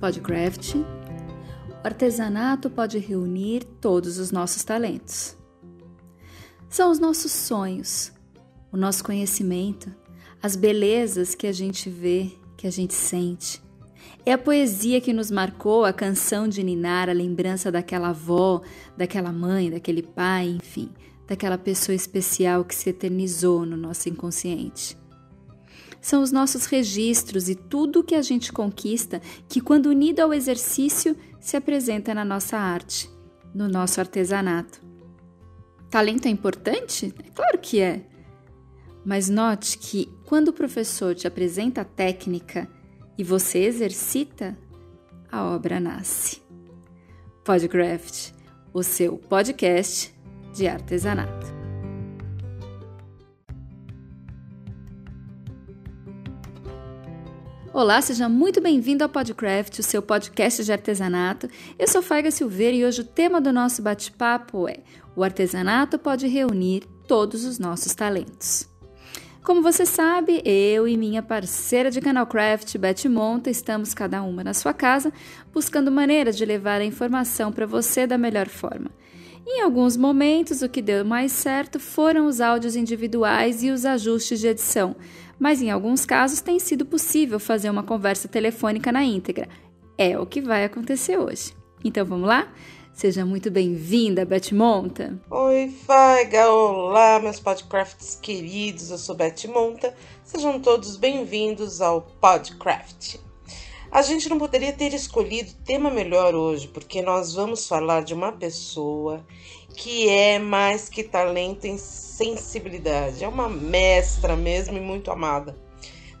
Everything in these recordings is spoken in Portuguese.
Podcraft. O artesanato pode reunir todos os nossos talentos. São os nossos sonhos, o nosso conhecimento, as belezas que a gente vê, que a gente sente. É a poesia que nos marcou, a canção de ninar, a lembrança daquela avó, daquela mãe, daquele pai, enfim, daquela pessoa especial que se eternizou no nosso inconsciente são os nossos registros e tudo que a gente conquista que, quando unido ao exercício, se apresenta na nossa arte, no nosso artesanato. Talento é importante? É claro que é. Mas note que quando o professor te apresenta a técnica e você exercita, a obra nasce. Podcraft, o seu podcast de artesanato. Olá, seja muito bem-vindo ao Podcraft, o seu podcast de artesanato. Eu sou Faiga Silveira e hoje o tema do nosso bate-papo é: o artesanato pode reunir todos os nossos talentos. Como você sabe, eu e minha parceira de canal Craft, Beth Monta, estamos cada uma na sua casa, buscando maneiras de levar a informação para você da melhor forma. Em alguns momentos, o que deu mais certo foram os áudios individuais e os ajustes de edição, mas em alguns casos tem sido possível fazer uma conversa telefônica na íntegra. É o que vai acontecer hoje. Então vamos lá? Seja muito bem-vinda, Beth Monta. Oi, Faiga! Olá, meus podcrafts queridos, eu sou Beth Monta. Sejam todos bem-vindos ao Podcraft. A gente não poderia ter escolhido tema melhor hoje, porque nós vamos falar de uma pessoa que é mais que talento em sensibilidade. É uma mestra mesmo e muito amada.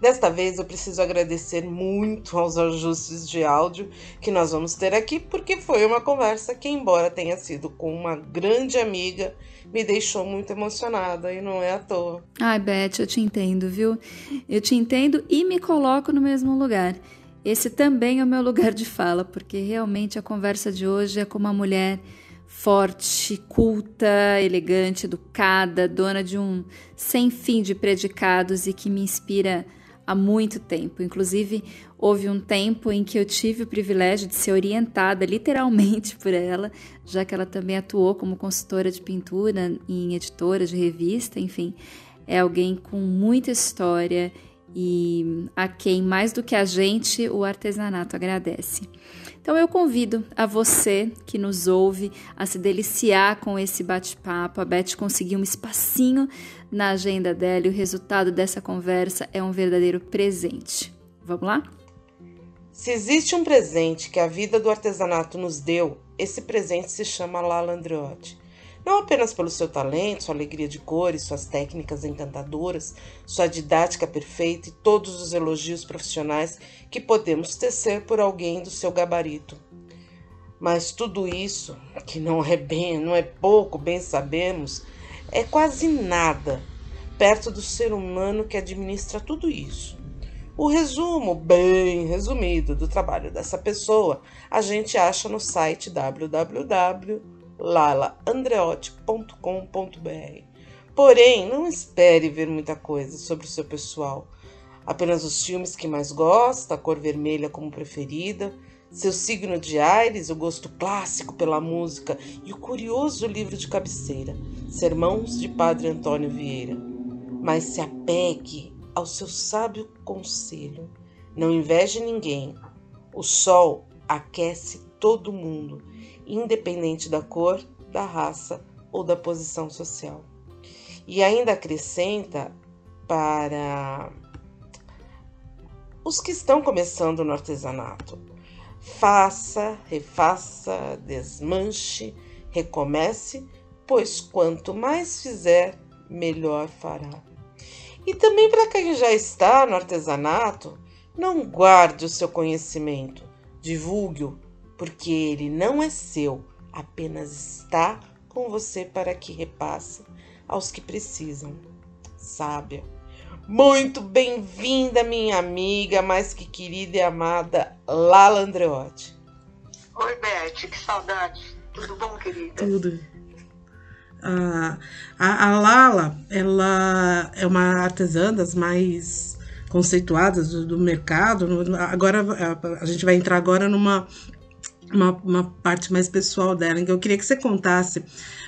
Desta vez eu preciso agradecer muito aos ajustes de áudio que nós vamos ter aqui, porque foi uma conversa que, embora tenha sido com uma grande amiga, me deixou muito emocionada e não é à toa. Ai, Beth, eu te entendo, viu? Eu te entendo e me coloco no mesmo lugar. Esse também é o meu lugar de fala, porque realmente a conversa de hoje é com uma mulher forte, culta, elegante, educada, dona de um sem fim de predicados e que me inspira há muito tempo. Inclusive, houve um tempo em que eu tive o privilégio de ser orientada literalmente por ela, já que ela também atuou como consultora de pintura em editora de revista, enfim. É alguém com muita história e a quem mais do que a gente o artesanato agradece. Então eu convido a você que nos ouve a se deliciar com esse bate-papo. A Beth conseguiu um espacinho na agenda dela e o resultado dessa conversa é um verdadeiro presente. Vamos lá? Se existe um presente que a vida do artesanato nos deu, esse presente se chama Andreotti não apenas pelo seu talento, sua alegria de cores, suas técnicas encantadoras, sua didática perfeita e todos os elogios profissionais que podemos tecer por alguém do seu gabarito. Mas tudo isso, que não é bem, não é pouco, bem sabemos, é quase nada perto do ser humano que administra tudo isso. O resumo, bem resumido, do trabalho dessa pessoa a gente acha no site www lalaandreotti.com.br. Porém, não espere ver muita coisa sobre o seu pessoal. Apenas os filmes que mais gosta, a cor vermelha como preferida, seu signo de Aires, o gosto clássico pela música e o curioso livro de cabeceira, Sermãos de Padre Antônio Vieira. Mas se apegue ao seu sábio conselho. Não inveje ninguém. O sol aquece todo mundo independente da cor, da raça ou da posição social. E ainda acrescenta para os que estão começando no artesanato: faça, refaça, desmanche, recomece, pois quanto mais fizer, melhor fará. E também para quem já está no artesanato, não guarde o seu conhecimento, divulgue-o, porque ele não é seu, apenas está com você para que repasse aos que precisam. Sábia. Muito bem-vinda, minha amiga, mais que querida e amada Lala Andreotti. Oi, Beth, que saudade. Tudo bom, querida? Tudo. A, a, a Lala, ela é uma artesã das mais conceituadas do, do mercado. Agora a, a gente vai entrar agora numa uma, uma, parte mais pessoal dela, então eu queria que você contasse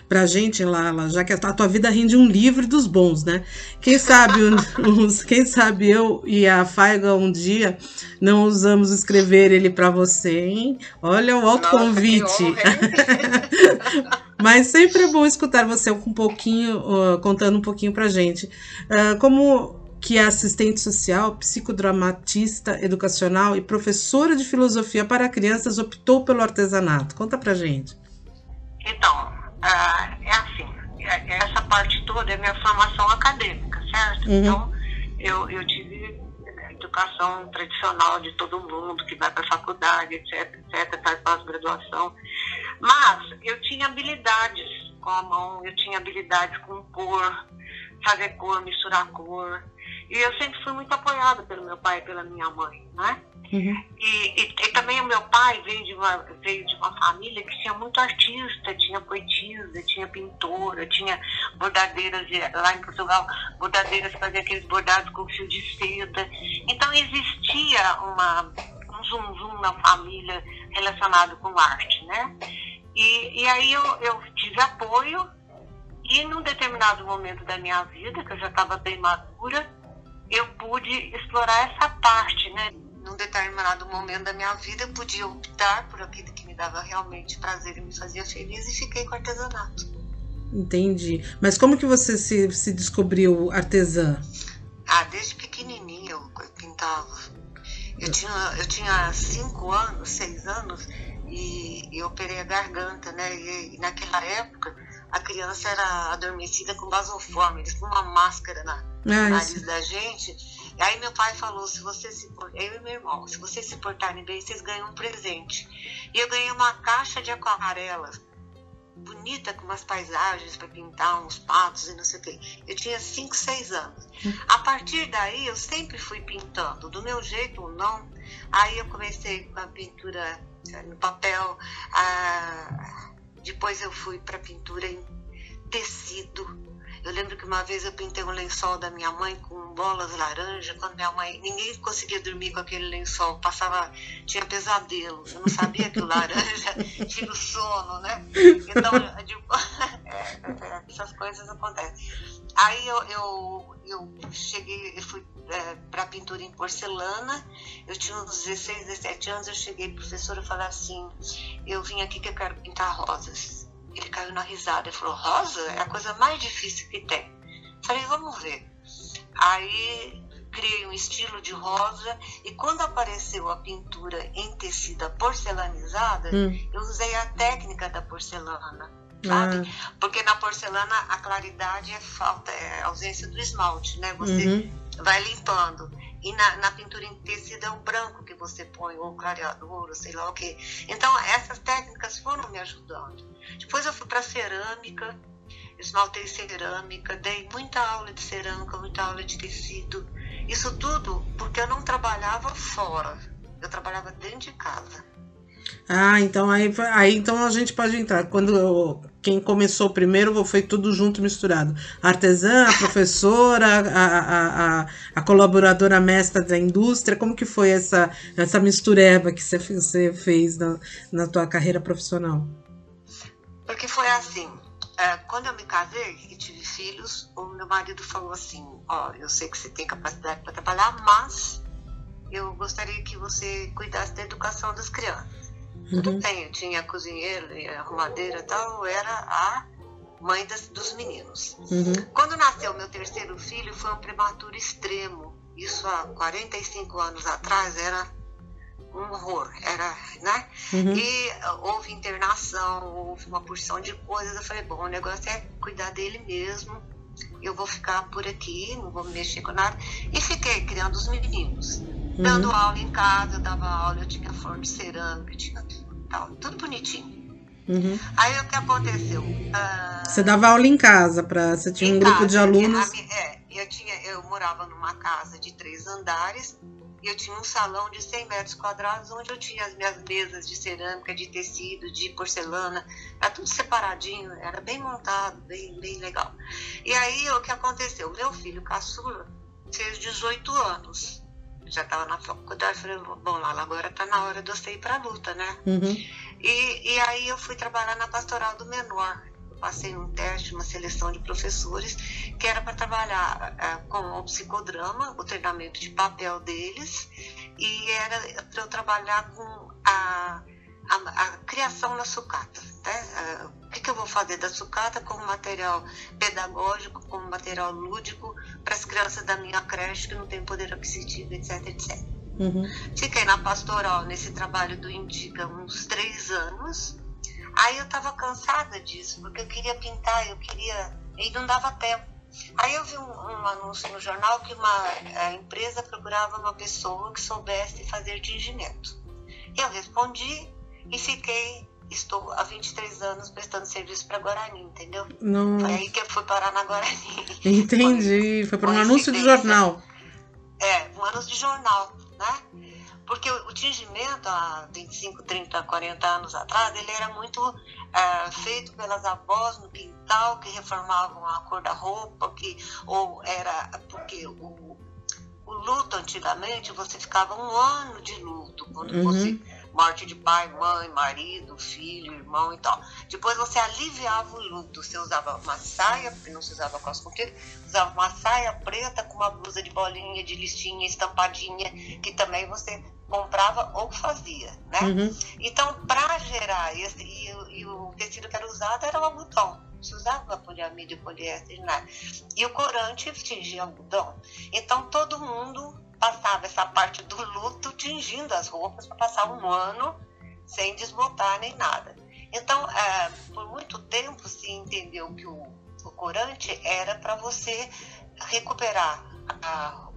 pra gente, Lala, já que a tua vida rende um livro dos bons, né? Quem sabe, uns, quem sabe eu e a Faiga um dia não usamos escrever ele para você, hein? Olha o autoconvite. Mas sempre é bom escutar você um pouquinho, uh, contando um pouquinho pra gente. Uh, como que é assistente social, psicodramatista educacional e professora de filosofia para crianças, optou pelo artesanato. Conta pra gente. Então, uh, é assim, é, essa parte toda é minha formação acadêmica, certo? Uhum. Então, eu, eu tive educação tradicional de todo mundo, que vai para a faculdade, etc, etc, faz pós-graduação. Mas eu tinha habilidades com a mão, eu tinha habilidades com cor, fazer cor, misturar cor. E eu sempre fui muito apoiada pelo meu pai e pela minha mãe, né? Uhum. E, e, e, também o meu pai veio de, uma, veio de uma família que tinha muito artista, tinha poetisa, tinha pintora, tinha bordadeiras lá em Portugal, bordadeiras fazia aqueles bordados com fio de seda. Então existia uma, um zum zum na família relacionado com arte, né? E, e aí eu, eu tive apoio e num determinado momento da minha vida, que eu já estava bem madura, eu pude explorar essa parte, né? Num determinado momento da minha vida, eu podia optar por aquilo que me dava realmente prazer e me fazia feliz e fiquei com artesanato. Entendi. Mas como que você se, se descobriu artesã? Ah, desde pequenininha eu pintava. Eu tinha, eu tinha cinco anos, seis anos e, e operei a garganta, né? E, e naquela época a criança era adormecida com basoforme, eles uma máscara na, no ah, nariz da gente. E aí meu pai falou, se você se eu e meu irmão, se vocês se portarem bem, vocês ganham um presente. E eu ganhei uma caixa de aquarelas bonita com umas paisagens para pintar uns patos e não sei o quê. Eu tinha 5, 6 anos. A partir daí eu sempre fui pintando, do meu jeito ou não. Aí eu comecei com a pintura eh, no papel, a depois eu fui para pintura em tecido. Eu lembro que uma vez eu pintei um lençol da minha mãe com bolas laranja, quando minha mãe, ninguém conseguia dormir com aquele lençol, passava, tinha pesadelo, eu não sabia que o laranja tinha o sono, né? Então, tipo, essas coisas acontecem. Aí eu, eu, eu cheguei, eu fui é, para pintura em porcelana, eu tinha uns 16, 17 anos, eu cheguei, professora, falei assim, eu vim aqui que eu quero pintar rosas. Ele caiu na risada e falou, rosa é a coisa mais difícil que tem. Falei, vamos ver. Aí criei um estilo de rosa e quando apareceu a pintura em tecida porcelanizada, hum. eu usei a técnica da porcelana sabe? Ah. Porque na porcelana a claridade é falta, é ausência do esmalte, né? Você uhum. vai limpando. E na, na, pintura em tecido é o branco que você põe, ou clareador, sei lá o que. Então, essas técnicas foram me ajudando. Depois eu fui para cerâmica, esmaltei cerâmica, dei muita aula de cerâmica, muita aula de tecido. Isso tudo porque eu não trabalhava fora, eu trabalhava dentro de casa. Ah, então aí, aí então a gente pode entrar. Quando quem começou primeiro foi tudo junto misturado. A artesã, a professora, a, a, a, a, colaboradora mestra da indústria. Como que foi essa, essa mistureba que você, você fez na, na tua carreira profissional? Porque foi assim. É, quando eu me casei e tive filhos, o meu marido falou assim: Ó, eu sei que você tem capacidade para trabalhar, mas eu gostaria que você cuidasse da educação das crianças. Tudo uhum. bem, eu tinha cozinheiro e arrumadeira e tal, eu era a mãe das, dos meninos. Uhum. Quando nasceu meu terceiro filho, foi um prematuro extremo. Isso há 45 anos atrás era um horror, era, né? Uhum. E houve internação, houve uma porção de coisas. Eu falei, bom, o negócio é cuidar dele mesmo. Eu vou ficar por aqui, não vou mexer com nada. E fiquei criando os meninos. Uhum. Dando aula em casa, eu dava aula, eu tinha forno de cerâmica, tinha tal, tudo bonitinho. Uhum. Aí o que aconteceu? Uh, você dava aula em casa, pra, você tinha um casa, grupo de alunos? Minha, é, eu, tinha, eu morava numa casa de três andares e eu tinha um salão de 100 metros quadrados onde eu tinha as minhas mesas de cerâmica, de tecido, de porcelana, era tudo separadinho, era bem montado, bem, bem legal. E aí o que aconteceu? Meu filho caçula fez 18 anos. Já estava na faculdade, falei, bom, Lala, agora está na hora de você ir para a luta, né? Uhum. E, e aí eu fui trabalhar na pastoral do menor. Passei um teste, uma seleção de professores, que era para trabalhar é, com o psicodrama, o treinamento de papel deles, e era para eu trabalhar com a, a, a criação na sucata. Né? O que, que eu vou fazer da sucata como material pedagógico, como material lúdico para as crianças da minha creche que não tem poder aquisitivo, etc, etc. Uhum. Fiquei na pastoral nesse trabalho do Indica uns três anos. Aí eu estava cansada disso, porque eu queria pintar, eu queria. e não dava tempo. Aí eu vi um, um anúncio no jornal que uma empresa procurava uma pessoa que soubesse fazer tingimento. Eu respondi e fiquei estou há 23 anos prestando serviço para Guarani, entendeu? Não. Foi aí que eu fui parar na Guarani. Entendi. Foi para um anúncio de jornal. É, um anúncio de jornal, né? Porque o tingimento, há 25, 30, 40 anos atrás, ele era muito é, feito pelas avós no quintal, que reformavam a cor da roupa, que, ou era porque o, o luto antigamente, você ficava um ano de luto quando Uhum. você morte de pai, mãe, marido, filho, irmão e tal. Depois você aliviava o luto. Você usava uma saia, porque não se usava calça comprida, usava uma saia preta com uma blusa de bolinha, de listinha, estampadinha, que também você comprava ou fazia, né? Uhum. Então, para gerar esse, e, o- e o tecido que era usado era o algodão. Se usava poliamida e poliéster, nada. E o corante tingia algodão. Então, todo mundo passava essa parte do luto tingindo as roupas para passar um ano sem desbotar nem nada. Então, é, por muito tempo se entendeu que o, o corante era para você recuperar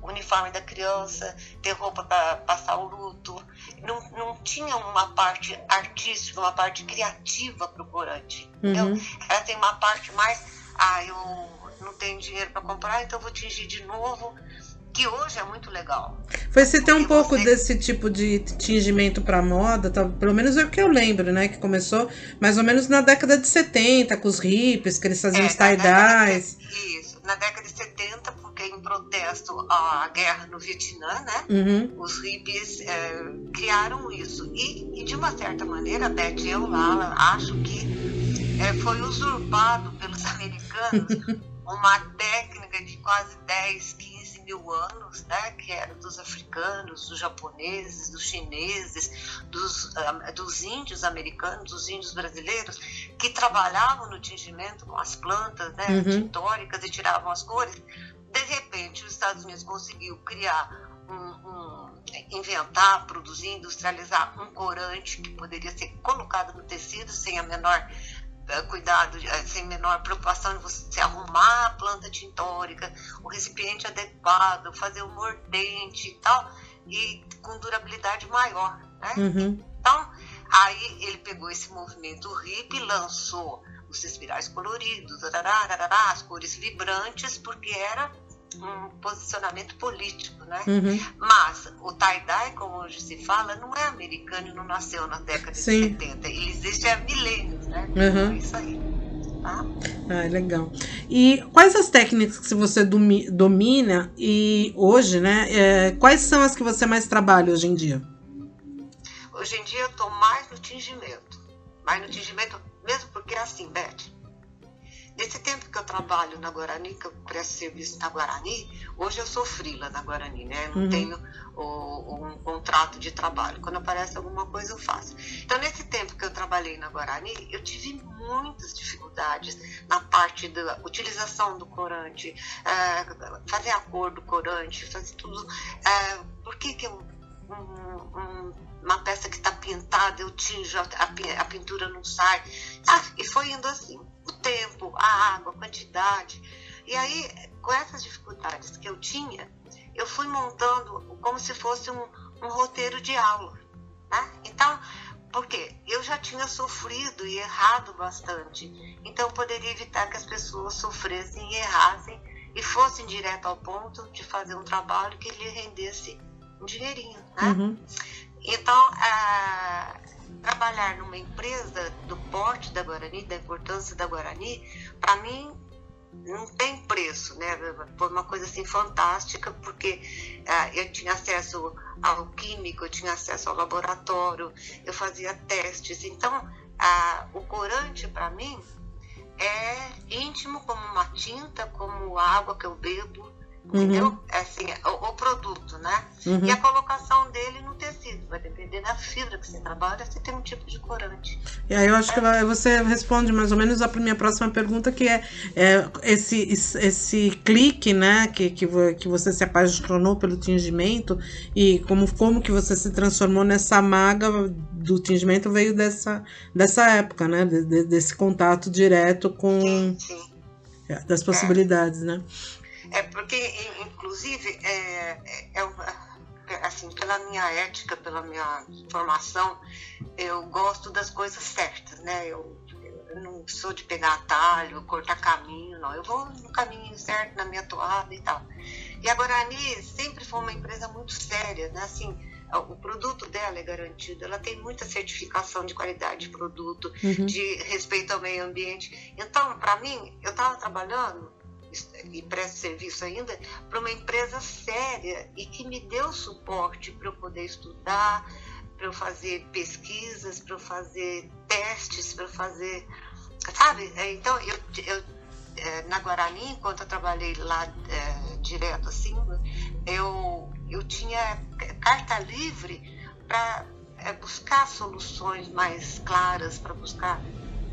o uniforme da criança, ter roupa para passar o luto. Não, não tinha uma parte artística, uma parte criativa para o corante. Uhum. Ela tem uma parte mais, ah, eu não tenho dinheiro para comprar, então vou tingir de novo, que hoje é muito legal. Foi se tem um pouco você- desse tipo de tingimento para moda, tá? pelo menos é o que eu lembro, né? Que começou mais ou menos na década de 70, com os hippies, que eles faziam os É, tie-dyes. Isso, na década de 70, porque em protesto à guerra no Vietnã, né? Uhum. Os hippies é, criaram isso. E, e, de uma certa maneira, Beth, eu, Lala, acho que é, foi usurpado pelos americanos uma técnica de quase 10, 15 mil anos, né? Que era dos africanos, dos japoneses, dos chineses, dos, dos índios americanos, dos índios brasileiros, que trabalhavam no tingimento com as plantas né, Uhum. tintóricas e tiravam as cores. De repente, os Estados Unidos conseguiu criar um, um- inventar, produzir, industrializar um corante que poderia ser colocado no tecido sem a menor eh, cuidado, eh, sem menor preocupação de você arrumar a planta tintórica, o recipiente adequado, fazer o mordente e tal, e com durabilidade maior, né? Uhum. Então, aí ele pegou esse movimento hippie, lançou os espirais coloridos, as cores vibrantes, porque era um posicionamento político, né? Uhum. Mas o tie-dye, como hoje se fala, não é americano e não nasceu na década Sim. de 70. Ele existe há milênios, né? Uhum. É isso aí. Tá? Ah, legal. E quais as técnicas que você domi- domina e hoje, né? é, quais são as que você mais trabalha hoje em dia? Hoje em dia eu estou mais no tingimento. Mais no tingimento, mesmo porque é assim, Beth. Nesse tempo que eu trabalho na Guarani, que eu presto serviço na Guarani, hoje eu sou frila na Guarani, né? Eu não Uhum. tenho o- um contrato de trabalho. Quando aparece alguma coisa, eu faço. Então, nesse tempo que eu trabalhei na Guarani, eu tive muitas dificuldades na parte da utilização do corante, eh, fazer a cor do corante, fazer tudo. eh, por que, que eu um- um- uma peça que está pintada, eu tinjo, a, a pintura não sai. Ah, e foi indo assim. O tempo, a água, a quantidade. E aí, com essas dificuldades que eu tinha, eu fui montando como se fosse um, um roteiro de aula. Né? Então, porque eu já tinha sofrido e errado bastante. Então, eu poderia evitar que as pessoas sofressem e errassem e fossem direto ao ponto de fazer um trabalho que lhe rendesse um dinheirinho. Né? Uhum. Então, ah, trabalhar numa empresa do porte da Guarani, da importância da Guarani, para mim não tem preço, né? Foi uma coisa assim fantástica, porque ah, eu tinha acesso ao químico, eu tinha acesso ao laboratório, eu fazia testes. Então, ah, o corante para mim é íntimo como uma tinta, como a água que eu bebo, entendeu? Uhum. É assim, o, o, produto, né? Uhum. E a colocação dele no tecido, vai depender da fibra que você trabalha, você tem um tipo de corante. E aí eu acho é. que você responde mais ou menos a minha próxima pergunta, que é, é esse, esse clique, né, que, que, que você se apaixonou pelo tingimento e como, como que você se transformou nessa maga do tingimento veio dessa, dessa época, né, de, de, desse contato direto com... Sim, sim. É, das possibilidades, né? É porque, inclusive, é, é, é, assim, pela minha ética, pela minha formação, eu gosto das coisas certas, né? Eu, eu não sou de pegar atalho, cortar caminho, não. Eu vou no caminho certo, na minha toada e tal. E a Guarani sempre foi uma empresa muito séria, né? Assim, o produto dela é garantido, ela tem muita certificação de qualidade de produto, uhum. de respeito ao meio ambiente. Então, para mim, eu estava trabalhando e presto serviço ainda para uma empresa séria e que me deu suporte para eu poder estudar, para eu fazer pesquisas, para eu fazer testes, para eu fazer. Sabe? É, então, eu, eu é, na Guarani, enquanto eu trabalhei lá é, direto assim, eu, eu tinha carta livre para é, buscar soluções mais claras, para buscar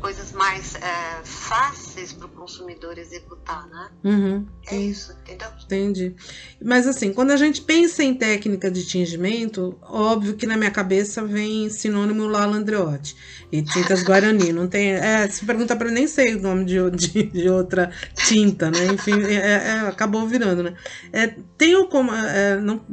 coisas mais é, fáceis para o consumidor executar, né? Uhum, é isso, entendeu? Entendi. Mas assim, quando a gente pensa em técnica de tingimento, óbvio que na minha cabeça vem sinônimo Lala Andreotti e tintas Guarani. Não tem. É, se pergunta para nem sei o nome de, de, de outra tinta, né? Enfim, é, é, acabou virando, né? É, tenho como. É, não,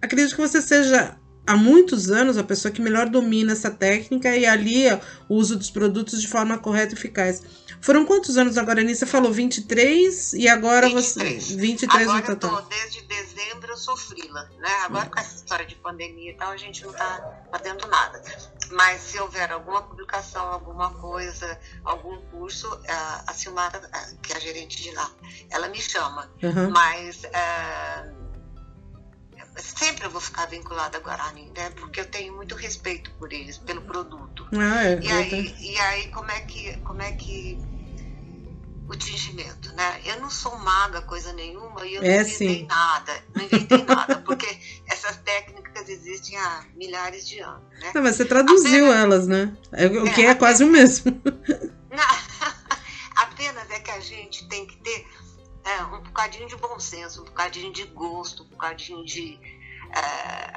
acredito que você seja há muitos anos a pessoa que melhor domina essa técnica e alia o uso dos produtos de forma correta e eficaz. Foram quantos anos agora, Anícia? falou 23 e agora 23. você. 23 agora no total. Eu tô, desde dezembro eu sou frila, né? Agora hum. com essa história de pandemia e tal, a gente não tá fazendo nada. Mas se houver alguma publicação, alguma coisa, algum curso, a Silmara, que é a gerente de lá, ela me chama. Uhum. Mas. Uh, sempre eu vou ficar vinculada a Guarani, né? Porque eu tenho muito respeito por eles, pelo produto. Ah, é, e, aí, e aí como é que como é que o tingimento, né? Eu não sou maga coisa nenhuma e eu é, não inventei sim. nada, não inventei nada, porque essas técnicas existem há milhares de anos, né? Não, mas você traduziu apenas, elas, né? É, o é, que é, quase o mesmo. Não, apenas é que a gente tem que ter é, um bocadinho de bom senso, um bocadinho de gosto, um bocadinho de é,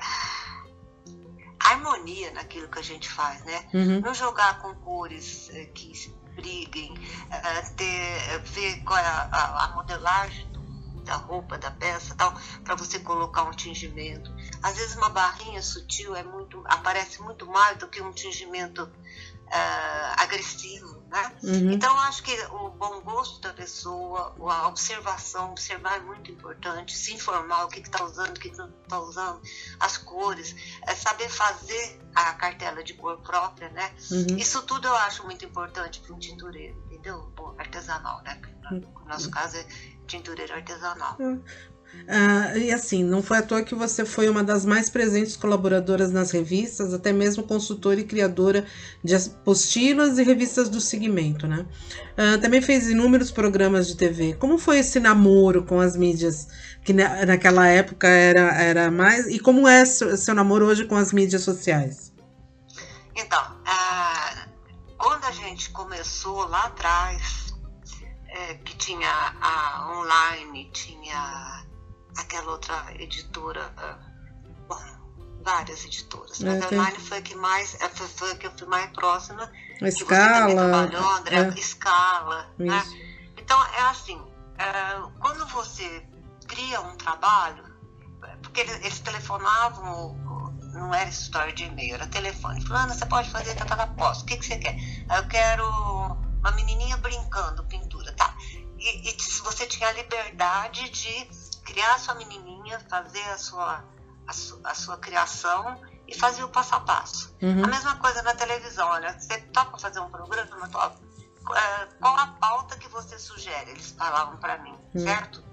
harmonia naquilo que a gente faz, né? Uhum. Não jogar com cores é, que briguem, é, ter, ver qual é a, a, a modelagem da roupa, da peça, tal, para você colocar um tingimento. Às vezes uma barrinha sutil é muito, aparece muito mais do que um tingimento uh, agressivo, né? Uhum. Então, acho que o bom gosto da pessoa, a observação, observar é muito importante, se informar o que está usando, o que não está usando, as cores, é saber fazer a cartela de cor própria, né? Uhum. Isso tudo eu acho muito importante para um tintureiro, entendeu? Bom, artesanal, né? No nosso uhum. caso é tintureiro artesanal. Uhum. Uh, e assim, não foi à toa que você foi uma das mais presentes colaboradoras nas revistas, até mesmo consultora e criadora de apostilas e revistas do segmento, né? Uh, também fez inúmeros programas de TV. Como foi esse namoro com as mídias, que na, naquela época era, era mais. E como é seu, seu namoro hoje com as mídias sociais? Então, uh, quando a gente começou lá atrás, é, que tinha a online, tinha aquela outra editora, ah, bom, várias editoras, mas é, a Online foi a que mais, é, foi, foi a que eu fui mais próxima, a escala, que André, é. escala, né? Então é assim, é, quando você cria um trabalho, porque eles, eles telefonavam, não era história de e-mail, era telefone. Fulano, você pode fazer tanta posso. O que, que você quer? Eu quero uma menininha brincando, pintura, tá? E, e você tinha a liberdade de criar a sua menininha, fazer a sua, a, su, a sua criação e fazer o passo a passo. Uhum. A mesma coisa na televisão, olha, você topa fazer um programa, topa. uh, qual a pauta que você sugere? Eles falavam para mim, hum. certo?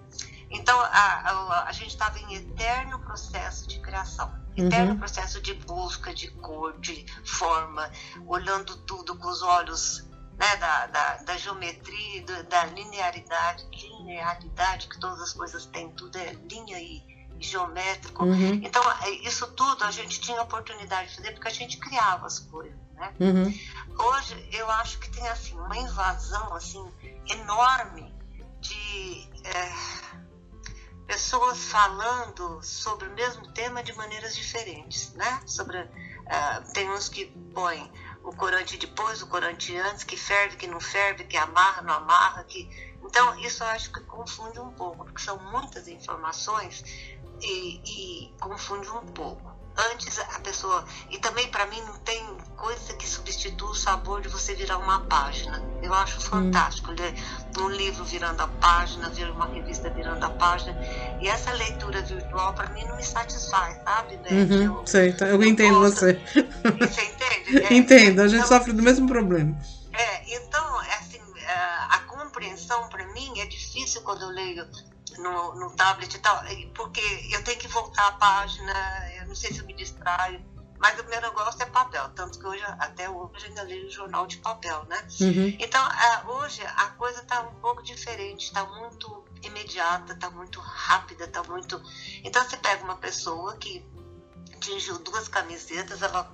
Então, a, a, a gente estava em eterno processo de criação, eterno uhum. processo de busca de cor, de forma, olhando tudo com os olhos né, da, da, da, geometria, da linearidade, linearidade que todas as coisas têm, tudo é linha e, e geométrico. Uhum. Então, é, isso tudo a gente tinha oportunidade de fazer porque a gente criava as coisas. Né? Uhum. Hoje, eu acho que tem assim, uma invasão assim, enorme de. É, pessoas falando sobre o mesmo tema de maneiras diferentes, né? Sobre, uh, tem uns que põem o corante depois, o corante antes, que ferve, que não ferve, que amarra, não amarra, que... Então, isso eu acho que confunde um pouco, porque são muitas informações e, e confunde um pouco. Antes a pessoa. E também para mim não tem coisa que substitua o sabor de você virar uma página. Eu acho fantástico hum. ler um livro virando a página, ver uma revista virando a página. E essa leitura virtual para mim não me satisfaz, sabe, Beth? Uhum, eu, sei, tá, eu, eu entendo gosto. você. Você entende? É, Entendo, a gente então, sofre do mesmo problema. É, então, é assim, a compreensão para mim é difícil quando eu leio no, no tablet e tal, porque eu tenho que voltar a página, eu não sei se eu me distraio, mas o meu negócio é papel, tanto que hoje, até hoje ainda leio jornal de papel, né? Uhum. Então, hoje a coisa está um pouco diferente, está muito imediata, está muito rápida, está muito... Então, você pega uma pessoa que atingiu duas camisetas, ela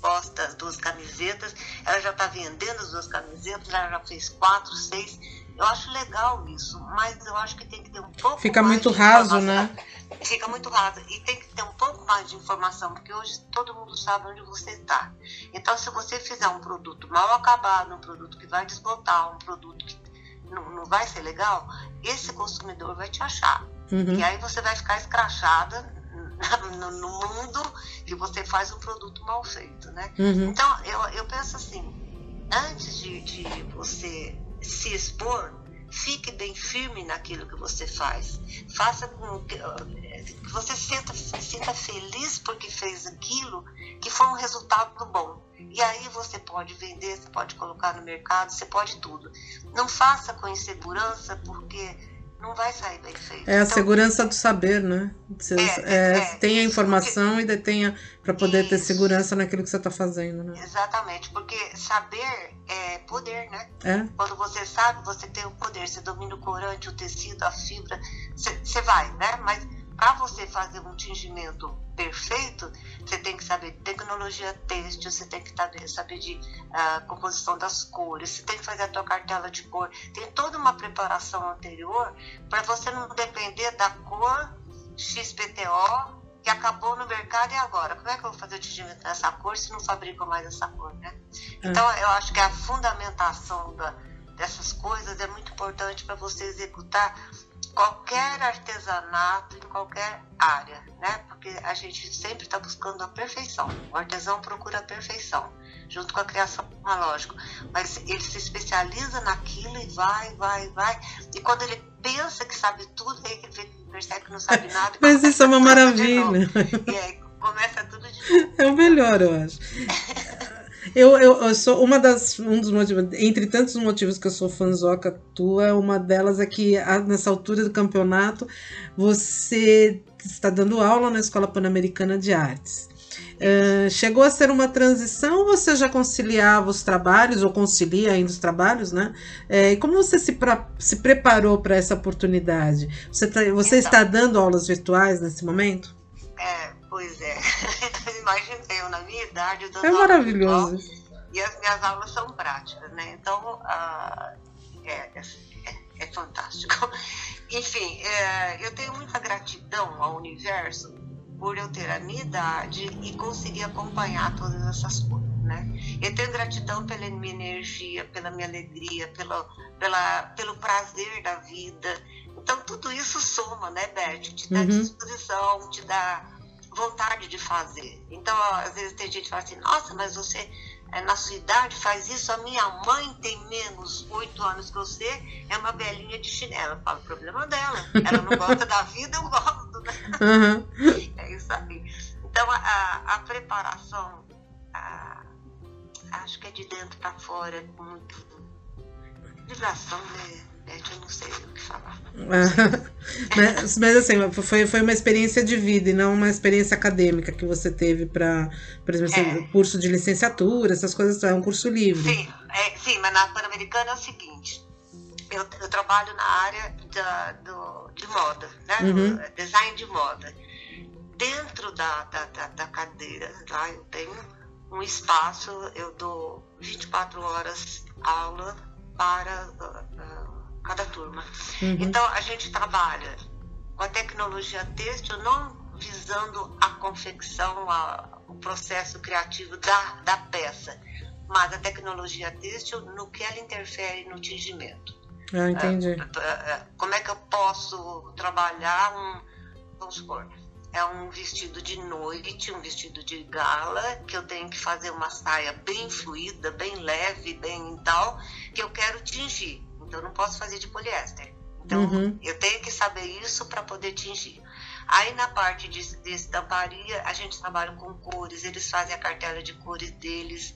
posta as duas camisetas, ela já está vendendo as duas camisetas, ela já fez quatro, seis eu acho legal isso, mas eu acho que tem que ter um pouco Fica muito raso, né? Fica muito raso. E tem que ter um pouco mais de informação, porque hoje todo mundo sabe onde você está. Então, se você fizer um produto mal acabado, um produto que vai desbotar, um produto que não, não vai ser legal, esse consumidor vai te achar. Uhum. E aí você vai ficar escrachada no, no, mundo que você faz um produto mal feito, né? Uhum. Então, eu, eu penso assim, antes de, de você se expor, fique bem firme naquilo que você faz. Faça com que, você sinta, sinta feliz porque fez aquilo que foi um resultado bom. E aí você pode vender, você pode colocar no mercado, você pode tudo. Não faça com insegurança porque não vai sair bem feito. É a então, segurança do saber, né? Você é, é, é, tem a informação porque, e detenha para poder isso, ter segurança naquilo que você está fazendo, né? Exatamente, porque saber é poder, né? É. Quando você sabe, você tem o poder, você domina o corante, o tecido, a fibra, você, você vai, né? Mas para você fazer um tingimento perfeito, você tem que saber de tecnologia têxtil, você tem que saber de uh, composição das cores, você tem que fazer a tua cartela de cor. Tem toda uma preparação anterior para você não depender da cor XPTO que acabou no mercado e agora? Como é que eu vou fazer o tingimento dessa cor se não fabrico mais essa cor, né? É. Então, eu acho que a fundamentação da, dessas coisas é muito importante para você executar qualquer artesanato em qualquer área, né? Porque a gente sempre está buscando a perfeição. O artesão procura a perfeição, junto com a criação analógica. Mas ele se especializa naquilo e vai, vai, vai. E quando ele pensa que sabe tudo, aí ele percebe que não sabe nada. Mas isso é uma maravilha. E aí começa tudo de novo. É o melhor, eu acho. Eu, eu, eu, sou uma das um dos motivos, entre tantos motivos que eu sou fanzoca tua, uma delas é que nessa altura do campeonato você está dando aula na Escola Pan-Americana de Artes. Uh, chegou a ser uma transição ou você já conciliava os trabalhos, ou concilia ainda os trabalhos, né? É, e como você se, pra, se preparou para essa oportunidade? Você, tá, você então, está dando aulas virtuais nesse momento? É, Pois é. Imaginei eu na minha idade. é maravilhoso. e as minhas aulas são práticas, né? Então, uh, é, é, é, fantástico. Enfim, é, eu tenho muita gratidão ao universo por eu ter a minha idade e conseguir acompanhar todas essas coisas. Né? Eu tenho gratidão pela minha energia, pela minha alegria, pelo, pela, pelo prazer da vida. Então, tudo isso soma, né, Beth? Te dá uhum. disposição, te dá vontade de fazer. Então, às vezes tem gente que fala assim, nossa, mas você é, na sua idade faz isso, a minha mãe tem menos oito anos que você, é uma belinha de chinelo. Eu falo, problema dela. Ela não gosta da vida, eu gosto, né? Uhum. É isso aí. Então, a, a preparação, a, acho que é de dentro para fora, muito, vibração, né? Eu não sei o que falar. mas, mas assim, foi, foi uma experiência de vida e não uma experiência acadêmica que você teve para, por exemplo, é. curso de licenciatura, essas coisas, é um curso livre. Sim, é, sim mas na Pan-Americana é o seguinte, eu, eu, trabalho na área da, do, de moda, né? Uhum. design de moda. Dentro da, da, da, da cadeira, lá eu tenho um espaço, eu dou 24 horas aula para uh, cada turma. Uhum. Então, a gente trabalha com a tecnologia têxtil, não visando a confecção, a, o processo criativo da, da peça, mas a tecnologia têxtil no que ela interfere no tingimento. Ah, entendi. Uh, como é que eu posso trabalhar um, vamos supor, é um vestido de noite, um vestido de gala, que eu tenho que fazer uma saia bem fluida, bem leve, bem tal, que eu quero tingir. Eu não posso fazer de poliéster. Então uhum. eu tenho que saber isso para poder tingir. Aí na parte de, de estamparia, a gente trabalha com cores, eles fazem a cartela de cores deles,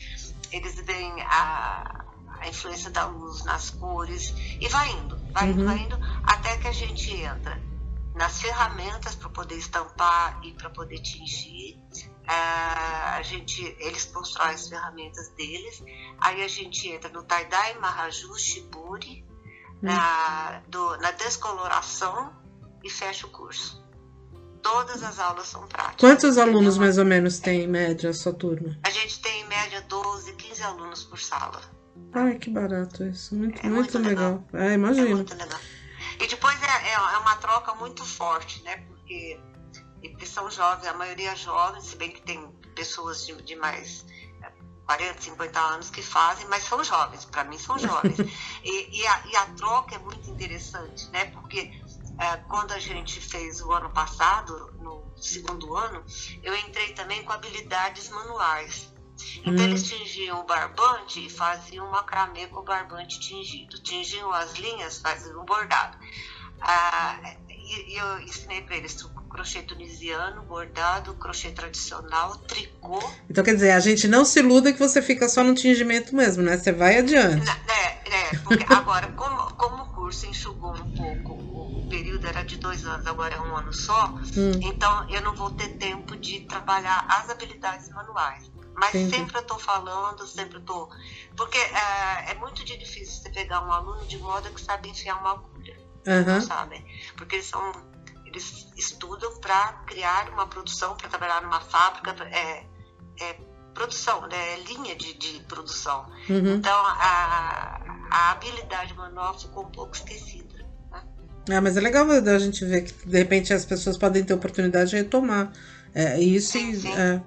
eles veem a, a influência da luz nas cores e vai indo, vai indo, uhum. vai indo, até que a gente entra nas ferramentas para poder estampar e para poder tingir. É, a gente, eles constroem as ferramentas deles. Aí a gente entra no tie-dye, marraju, shiburi. Na, do, na descoloração e fecha o curso. Todas as aulas são práticas. Quantos alunos mais ou menos tem em média a sua turma? A gente tem em média 12, 15 alunos por sala. Ai, que barato isso. Muito, é muito, muito legal. legal. É, imagino. É muito legal. E depois é, é, é uma troca muito forte, né? Porque eles são jovens, a maioria jovem, se bem que tem pessoas de, de mais 40, é, 50 anos que fazem, mas são jovens, para mim são jovens. e, e, a, e, a, troca é muito interessante, né? Porque é, quando a gente fez o ano passado, no segundo ano, eu entrei também com habilidades manuais. Então hum. eles tingiam o barbante e faziam um macramê com o barbante tingido. Tingiam as linhas, faziam um bordado. Ah, e, e eu ensinei para eles crochê tunisiano, bordado, crochê tradicional, tricô. Então quer dizer, a gente não se iluda que você fica só no tingimento mesmo, né? Você vai adiante. É, é porque agora, como, como o curso enxugou um pouco, o período era de dois anos, agora é um ano só, hum. então eu não vou ter tempo de trabalhar as habilidades manuais. Mas Entendi. sempre eu estou falando, sempre estou. Porque é, é, muito difícil você pegar um aluno de moda que sabe enfiar uma agulha. Uhum. Não sabem. Porque eles são. Eles estudam para criar uma produção, para trabalhar numa fábrica. É, é produção, né? É linha de, de produção. Uhum. Então a, a habilidade manual ficou um pouco esquecida. Né? Ah, mas é legal a gente ver que de repente as pessoas podem ter oportunidade de retomar. É, isso sim, sim. É, é,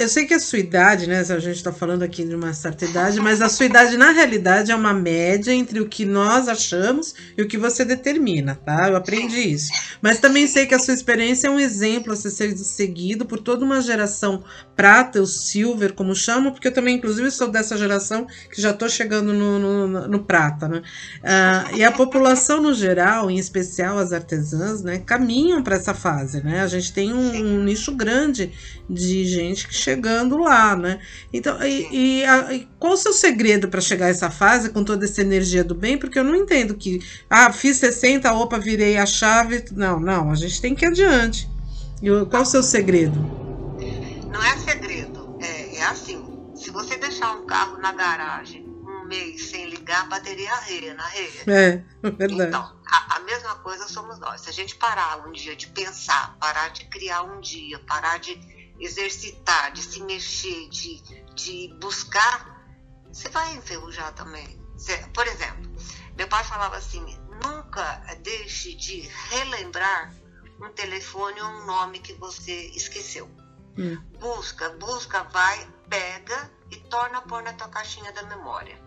eu sei que a sua idade, né? A gente está falando aqui de uma certa idade, mas a sua idade, na realidade, é uma média entre o que nós achamos e o que você determina, tá? Eu aprendi isso. Mas também sei que a sua experiência é um exemplo a ser seguido por toda uma geração prata, o silver, como chamam, porque eu também, inclusive, sou dessa geração que já estou chegando no, no, no, prata, né? Uh, e a população no geral, em especial as artesãs, né, caminham para essa fase, né? A gente tem um, um nicho grande de gente chegando lá, né? Então, e, e, a, e qual o seu segredo para chegar a essa fase com toda essa energia do bem? Porque eu não entendo que, ah, fiz 60, opa, virei a chave. Não, não, a gente tem que ir adiante. E qual o seu segredo? Não é segredo, é, é assim. Se você deixar um carro na garagem um mês sem ligar, a bateria arreia, na arreia. É, é, verdade. Então, a, a, mesma coisa somos nós. Se a gente parar um dia de pensar, parar de criar um dia, parar de exercitar, de se mexer, de, de buscar, você vai enferrujar também. Por exemplo, meu pai falava assim: nunca deixe de relembrar um telefone ou um nome que você esqueceu. Hum. Busca, busca, vai, pega e torna a pôr na tua caixinha da memória.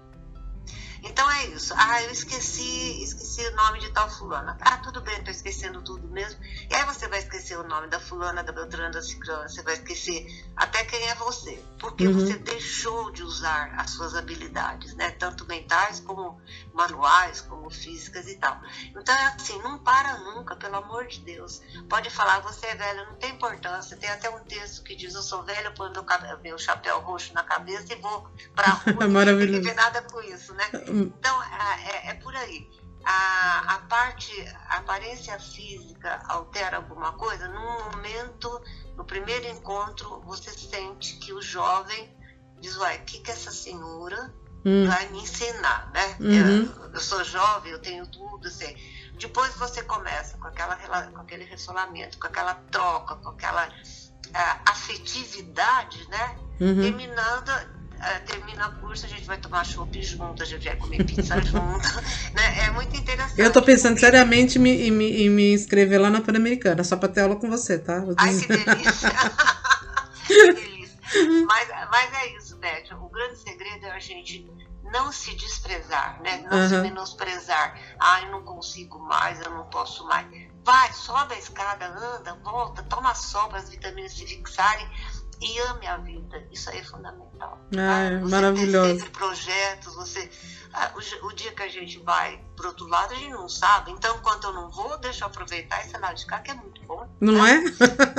Então é isso. Ah, eu esqueci, esqueci o nome de tal fulana. Ah, tudo bem, tô esquecendo tudo mesmo. E aí você vai esquecer o nome da fulana, da Beltrana, da Ciclana, você vai esquecer até quem é você. Porque uhum. você deixou de usar as suas habilidades, né? Tanto mentais como manuais, como físicas e tal. Então é assim, não para nunca, pelo amor de Deus. Pode falar, você é velha, não tem importância. Tem até um texto que diz, eu sou velha, põe meu, meu chapéu roxo na cabeça e vou pra rua. Maravilhoso. Não tem que ver nada com isso, né? Então, é, é por aí. A, a parte, a aparência física altera alguma coisa? Num momento, no primeiro encontro, você sente que o jovem diz, uai, o que, que essa senhora hum. vai me ensinar, né? Uhum. Eu, eu, sou jovem, eu tenho tudo, assim. Depois você começa com, aquela, com aquele ressolamento, com aquela troca, com aquela uh, afetividade, né? Uhum. Terminando, uh, termina o curso, a gente vai tomar chopp junto, a gente vai comer pizza junto, né? É muito interessante. Eu tô pensando seriamente em me, em me, em me inscrever lá na Pan-Americana, só pra ter aula com você, tá? Ai, que delícia! que delícia! Mas, mas é isso, Beth. O grande segredo é a gente não se desprezar, né? Não uhum. se menosprezar. Ah, eu não consigo mais, eu não posso mais. Vai, sobe a escada, anda, volta, toma sol para as vitaminas se fixarem e ame a vida. Isso aí é fundamental. Ah, tá? maravilhoso. Ter projetos, você. Ah, o, o, dia que a gente vai pro outro lado, a gente não sabe. Então, enquanto eu não vou, deixa eu aproveitar esse lado de cá, que é muito bom. Não né?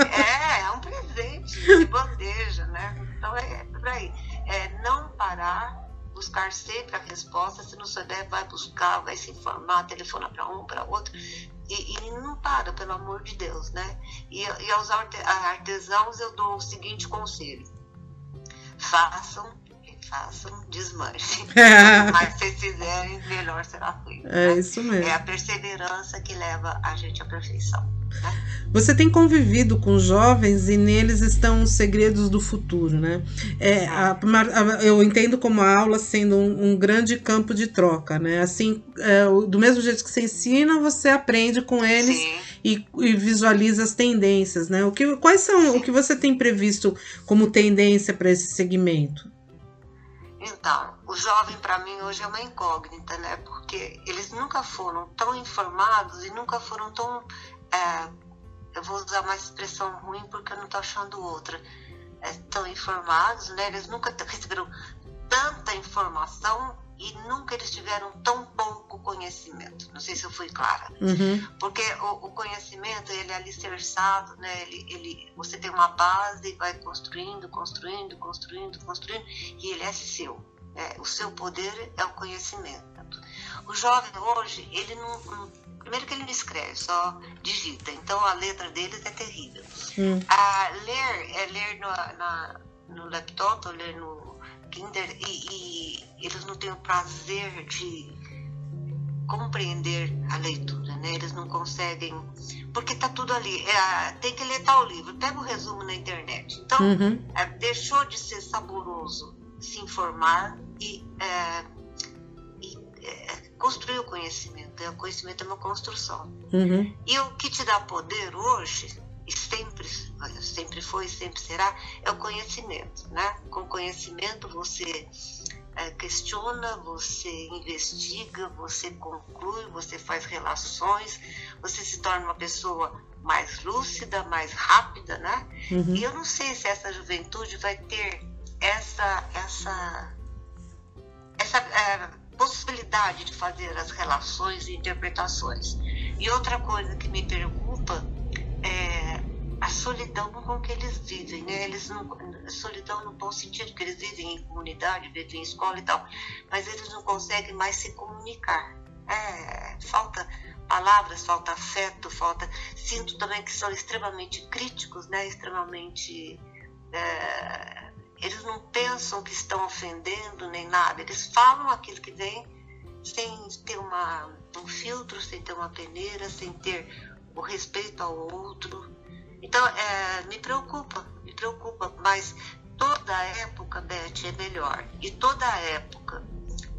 é? É, é um presente de bandeja, né? Então é, é por aí. É não parar buscar sempre a resposta. Se não souber, vai buscar, vai se informar, telefona para um, para outro. E, e, não para, pelo amor de Deus, né? E, e aos artesãos eu dou o seguinte conselho: façam façam, desmanchem. Quanto mais vocês fizerem, melhor será feito. É né? isso mesmo. É a perseverança que leva a gente à perfeição. Você tem convivido com jovens e neles estão os segredos do futuro, né? É, a, a, eu entendo como a aula sendo um, um grande campo de troca, né? Assim, é, do mesmo jeito que você ensina, você aprende com eles e, e, visualiza as tendências, né? O que, quais são Sim. o que você tem previsto como tendência para esse segmento? Então, o jovem para mim hoje é uma incógnita, né? Porque eles nunca foram tão informados e nunca foram tão é, eu vou usar uma expressão ruim porque eu não estou achando outra, é, tão informados, né? Eles nunca receberam tanta informação e nunca eles tiveram tão pouco conhecimento. Não sei se eu fui clara. Uhum. Porque o, o, conhecimento, ele é alicerçado, né? Ele, ele, você tem uma base e vai construindo, construindo, construindo, construindo, e ele é seu. Né? O seu poder é o conhecimento. O jovem hoje, ele não, não Primeiro que ele não escreve, só digita. Então a letra deles é terrível. Hum. A ler é ler no, na, no laptop, ou ler no Kindle, e, e, eles não têm o prazer de compreender a leitura, né? Eles não conseguem, porque tá tudo ali. É, tem que ler tal livro. Pega o resumo na internet. Então, uhum. é, deixou de ser saboroso se informar e é, construir o conhecimento. O conhecimento é uma construção. Uhum. E o que te dá poder hoje, e sempre, sempre foi e sempre será, é o conhecimento. Né? Com conhecimento você é, questiona, você investiga, você conclui, você faz relações, você se torna uma pessoa mais lúcida, mais rápida, né? Uhum. E eu não sei se essa juventude vai ter essa essa essa é, possibilidade de fazer as relações e interpretações. E outra coisa que me preocupa é a solidão com que eles vivem, né? Eles não, solidão no bom sentido, que eles vivem em comunidade, vivem em escola e tal, mas eles não conseguem mais se comunicar. É, falta palavras, falta afeto, falta. Sinto também que são extremamente críticos, né? Extremamente é, eles não pensam que estão ofendendo nem nada, eles falam aquilo que vem sem ter uma, um filtro, sem ter uma peneira, sem ter o respeito ao outro. Então, é, me preocupa, me preocupa, mas toda época, Beth, é melhor. E toda época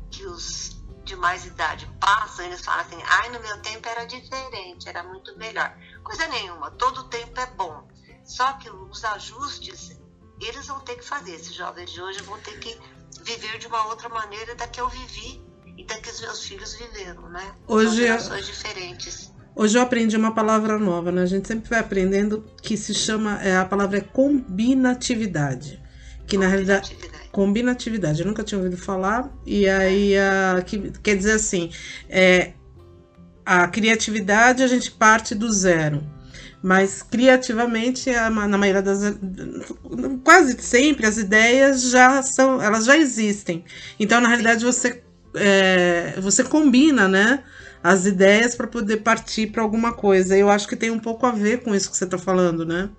que os de mais idade passam, eles falam assim, ai, no meu tempo era diferente, era muito melhor. Coisa nenhuma, todo tempo é bom. Só que os ajustes eles vão ter que fazer. Esses jovens de hoje vão ter que viver de uma outra maneira da que eu vivi e da que os meus filhos viveram, né? Hoje São diferentes. Hoje eu aprendi uma palavra nova, né? A gente sempre vai aprendendo que se chama, é, a palavra é combinatividade. Que na realidade combinatividade, eu nunca tinha ouvido falar, e aí a, que, quer dizer assim, é, a criatividade a gente parte do zero mas criativamente na maioria das quase sempre as ideias já são elas já existem então na realidade você é, você combina, né? As ideias para poder partir para alguma coisa. Eu acho que tem um pouco a ver com isso que você está falando, né?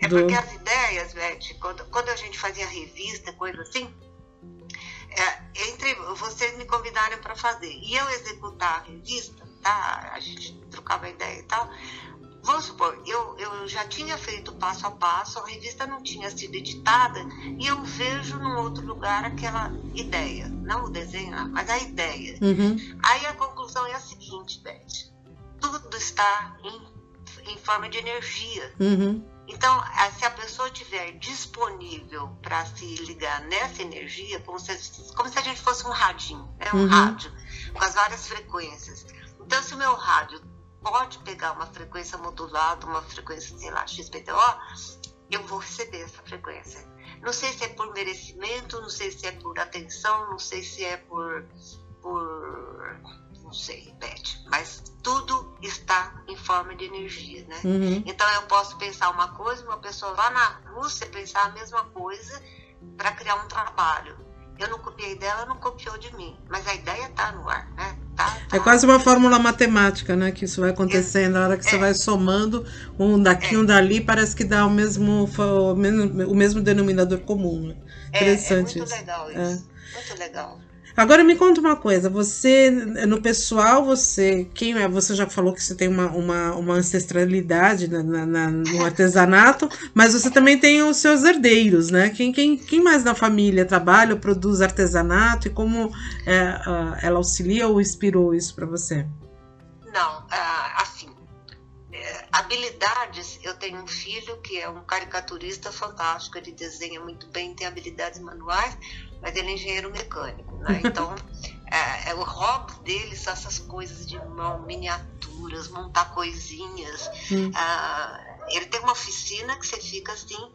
É Do... porque as ideias, Beth, quando, quando a gente fazia revista, coisa assim, é, entre vocês me convidaram para fazer e eu executar a revista, tá? A gente trocava ideia e tal. Vamos supor, eu, eu já tinha feito passo a passo, a revista não tinha sido editada e eu vejo num outro lugar aquela ideia, não o desenho, mas a ideia. Uhum. Aí a conclusão é a seguinte, Beth: tudo está em, em forma de energia. Uhum. Então, se a pessoa estiver disponível para se ligar nessa energia, como se, como se a gente fosse um radinho, né? um Uhum. rádio, com as várias frequências. Então, se o meu rádio pode pegar uma frequência modulada, uma frequência, sei lá, XPTO, eu vou receber essa frequência. Não sei se é por merecimento, não sei se é por atenção, não sei se é por. por não sei, Beth, mas tudo está em forma de energia, né? Uhum. Então eu posso pensar uma coisa, uma pessoa lá na Rússia pensar a mesma coisa para criar um trabalho. Eu não copiei dela, não copiou de mim, mas a ideia está no ar, né? É quase uma fórmula matemática, né? Que isso vai acontecendo. Na hora que você É. vai somando um daqui, É. um dali, parece que dá o mesmo, o mesmo, o mesmo denominador comum. Né? É, é Interessante muito isso. legal É. isso. Muito legal. Agora me conta uma coisa, você no pessoal, você quem é? Você já falou que você tem uma, uma, uma ancestralidade na, na- no artesanato, mas você também tem os seus herdeiros, né? Quem, quem, quem mais na família trabalha produz artesanato e como é, ela auxilia ou inspirou isso para você? Não, ah, assim, é, habilidades, eu tenho um filho que é um caricaturista fantástico, ele desenha muito bem, tem habilidades manuais, mas ele é engenheiro mecânico, né? Então, é, é, o hobby dele são essas coisas de mão, miniaturas, montar coisinhas. Hum. Ah, ele tem uma oficina que você fica assim,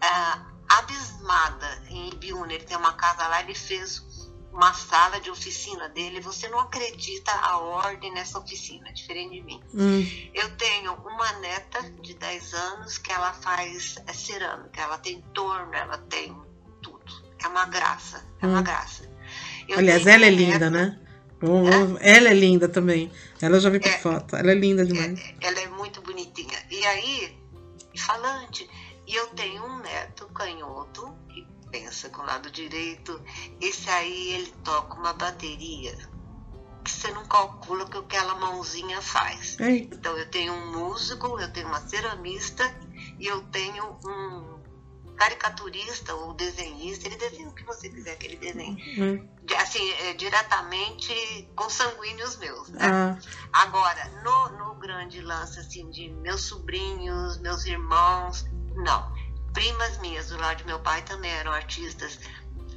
ah, abismada em Ibiúna. Ele tem uma casa lá, ele fez uma sala de oficina dele. Você não acredita a ordem nessa oficina, diferente de mim. Hum, Eu tenho uma neta de 10 anos que ela faz é, cerâmica, ela tem torno, ela tem. É uma graça, é uma Hum. graça. Eu Aliás, ela é linda, né? Ela é linda também. Ela já vi por É. foto. Ela é linda demais. Ela é muito bonitinha. E aí, falante, e eu tenho um neto canhoto que pensa com o lado direito. Esse aí ele toca uma bateria que você não calcula o que aquela mãozinha faz. Então eu tenho um músico, eu tenho uma ceramista e eu tenho um caricaturista ou desenhista, ele desenha o que você quiser que ele desenhe. hum, De- Assim, é, diretamente consanguíneos meus, né? ah, Agora, no, no grande lance assim de meus sobrinhos, meus irmãos, não. Primas minhas do lado de meu pai também eram artistas,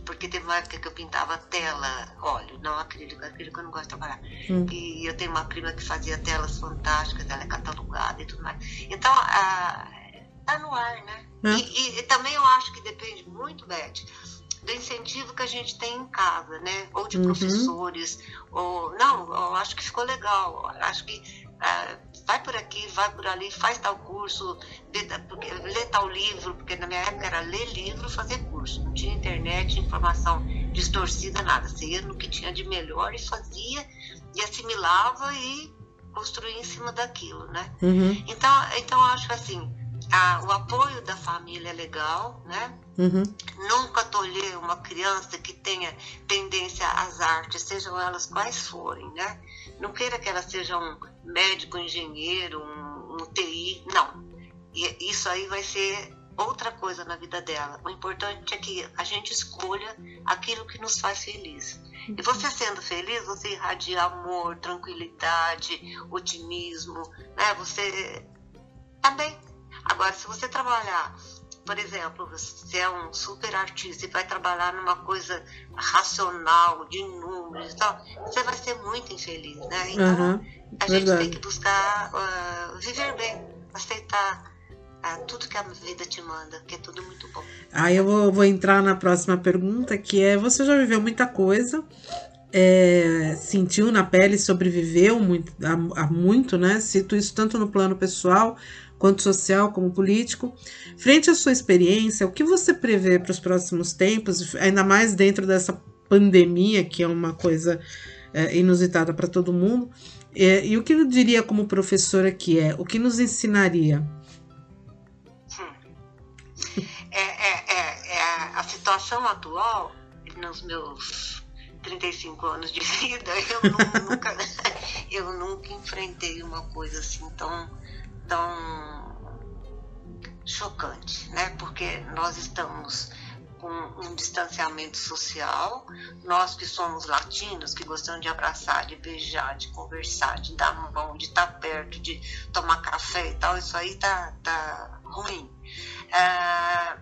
porque teve uma época que eu pintava tela, óleo, não acrílico, acrílico eu não gosto de trabalhar. Hum. E eu tenho uma prima que fazia telas fantásticas, ela é catalogada e tudo mais. Então, ah, tá no ar, né? É. E, e- também eu acho que depende muito, Beth, do incentivo que a gente tem em casa, né? Ou de Uhum. professores, ou. Não, eu acho que ficou legal. Acho que ah, vai por aqui, vai por ali, faz tal curso, lê, porque- lê tal livro, porque na minha época era ler livro, fazer curso. Não tinha internet, informação distorcida, nada. Você ia no que tinha de melhor e fazia, e assimilava e construía em cima daquilo, né? uhum, Então, então eu acho assim, a- o apoio da família é legal, né? uhum, Nunca tolher uma criança que tenha tendência às artes, sejam elas quais forem, né? Não queira que ela seja um médico, engenheiro, um, um TI, não. E isso aí vai ser outra coisa na vida dela. O importante é que a gente escolha aquilo que nos faz feliz. E você sendo feliz, você irradia amor, tranquilidade, otimismo, né? Você tá bem. Agora, se você trabalhar, por exemplo, você é um super artista e vai trabalhar numa coisa racional, de números e tal, você vai ser muito infeliz, né? Então, aham, a gente verdade. tem que buscar ah, viver bem, aceitar ah, tudo que a vida te manda, que é tudo muito bom. Aí eu vou, vou entrar na próxima pergunta, que é: você já viveu muita coisa, é, sentiu na pele, sobreviveu muito, muito, né? Cito isso tanto no plano pessoal quanto social, como político. Frente à sua experiência, o que você prevê para os próximos tempos, ainda mais dentro dessa pandemia, que é uma coisa é, inusitada para todo mundo. É, e o que eu diria como professora que é? O que nos ensinaria? É, é, é, é a situação atual, nos meus 35 anos de vida, eu nunca, eu nunca enfrentei uma coisa assim tão, tão chocante, né? Porque nós estamos com um distanciamento social. Nós que somos latinos, que gostamos de abraçar, de beijar, de conversar, de dar mão, de estar perto, de tomar café e tal, isso aí tá, tá ruim. É,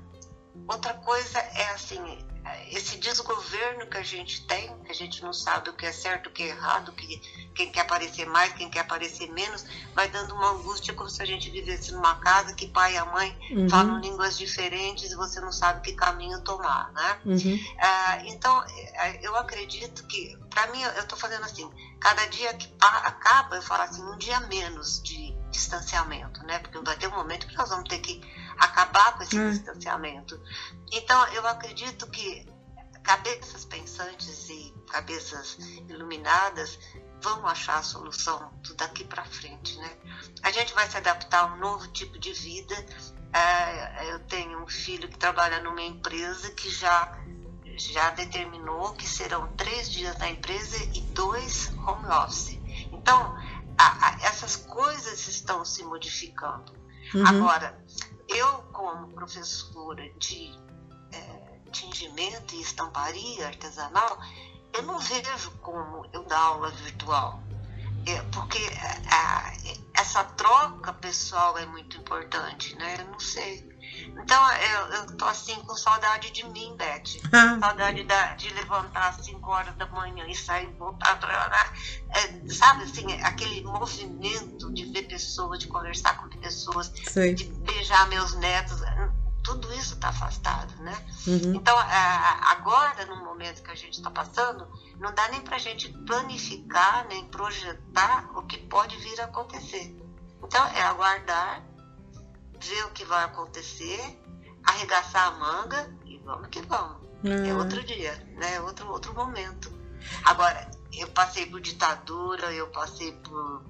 outra coisa é assim, esse desgoverno que a gente tem, que a gente não sabe o que é certo, o que é errado, que, quem quer aparecer mais, quem quer aparecer menos, vai dando uma angústia como se a gente vivesse numa casa que pai e a mãe uhum. falam línguas diferentes e você não sabe que caminho tomar, né? Uhum. Uh, então, é, eu acredito que, para mim, eu estou fazendo assim, cada dia que acaba, eu falo assim, um dia menos de distanciamento, né? Porque vai ter um momento que nós vamos ter que acabar com esse é. distanciamento. Então, eu acredito que cabeças pensantes e cabeças iluminadas vão achar a solução do daqui para frente, né? A gente vai se adaptar a um novo tipo de vida. É, eu tenho um filho que trabalha numa empresa que já já determinou que serão três dias na empresa e dois home office. Então, a, a, essas coisas estão se modificando. Uhum. Agora, eu, como professora de é, tingimento e estamparia artesanal, eu não vejo como eu dar aula virtual. É, porque a, essa troca pessoal é muito importante, né? Eu não sei. Então eu, eu tô assim com saudade de mim, Beth. Ah. Saudade da, de levantar às 5 horas da manhã e sair voltar para é, sabe assim, aquele movimento de ver pessoas, de conversar com pessoas, Sei. de beijar meus netos tudo isso está afastado, né? Uhum. Então, agora, no momento que a gente está passando, não dá nem para a gente planificar, nem projetar o que pode vir a acontecer. Então, é aguardar, ver o que vai acontecer, arregaçar a manga e vamos que vamos. Uhum. É outro dia, né? É outro, outro momento. Agora, eu passei por ditadura, eu passei por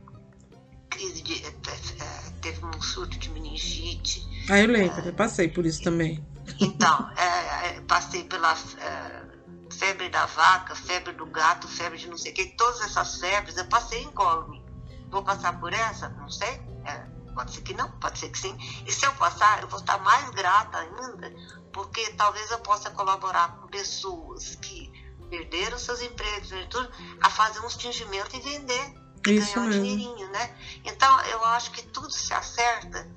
crise de. Eh, eh, teve um surto de meningite. Ah, eu lembro, é, eu passei por isso também. Então, é, passei pela é, febre da vaca, febre do gato, febre de não sei o que, todas essas febres, eu passei incólume. Vou passar por essa? Não sei. Pode ser que não, pode ser que sim. E se eu passar, eu vou estar mais grata ainda, porque talvez eu possa colaborar com pessoas que perderam seus empregos, tudo, a fazer um tingimento e vender isso ganhar mesmo. dinheirinho, né? Então eu acho que tudo se acerta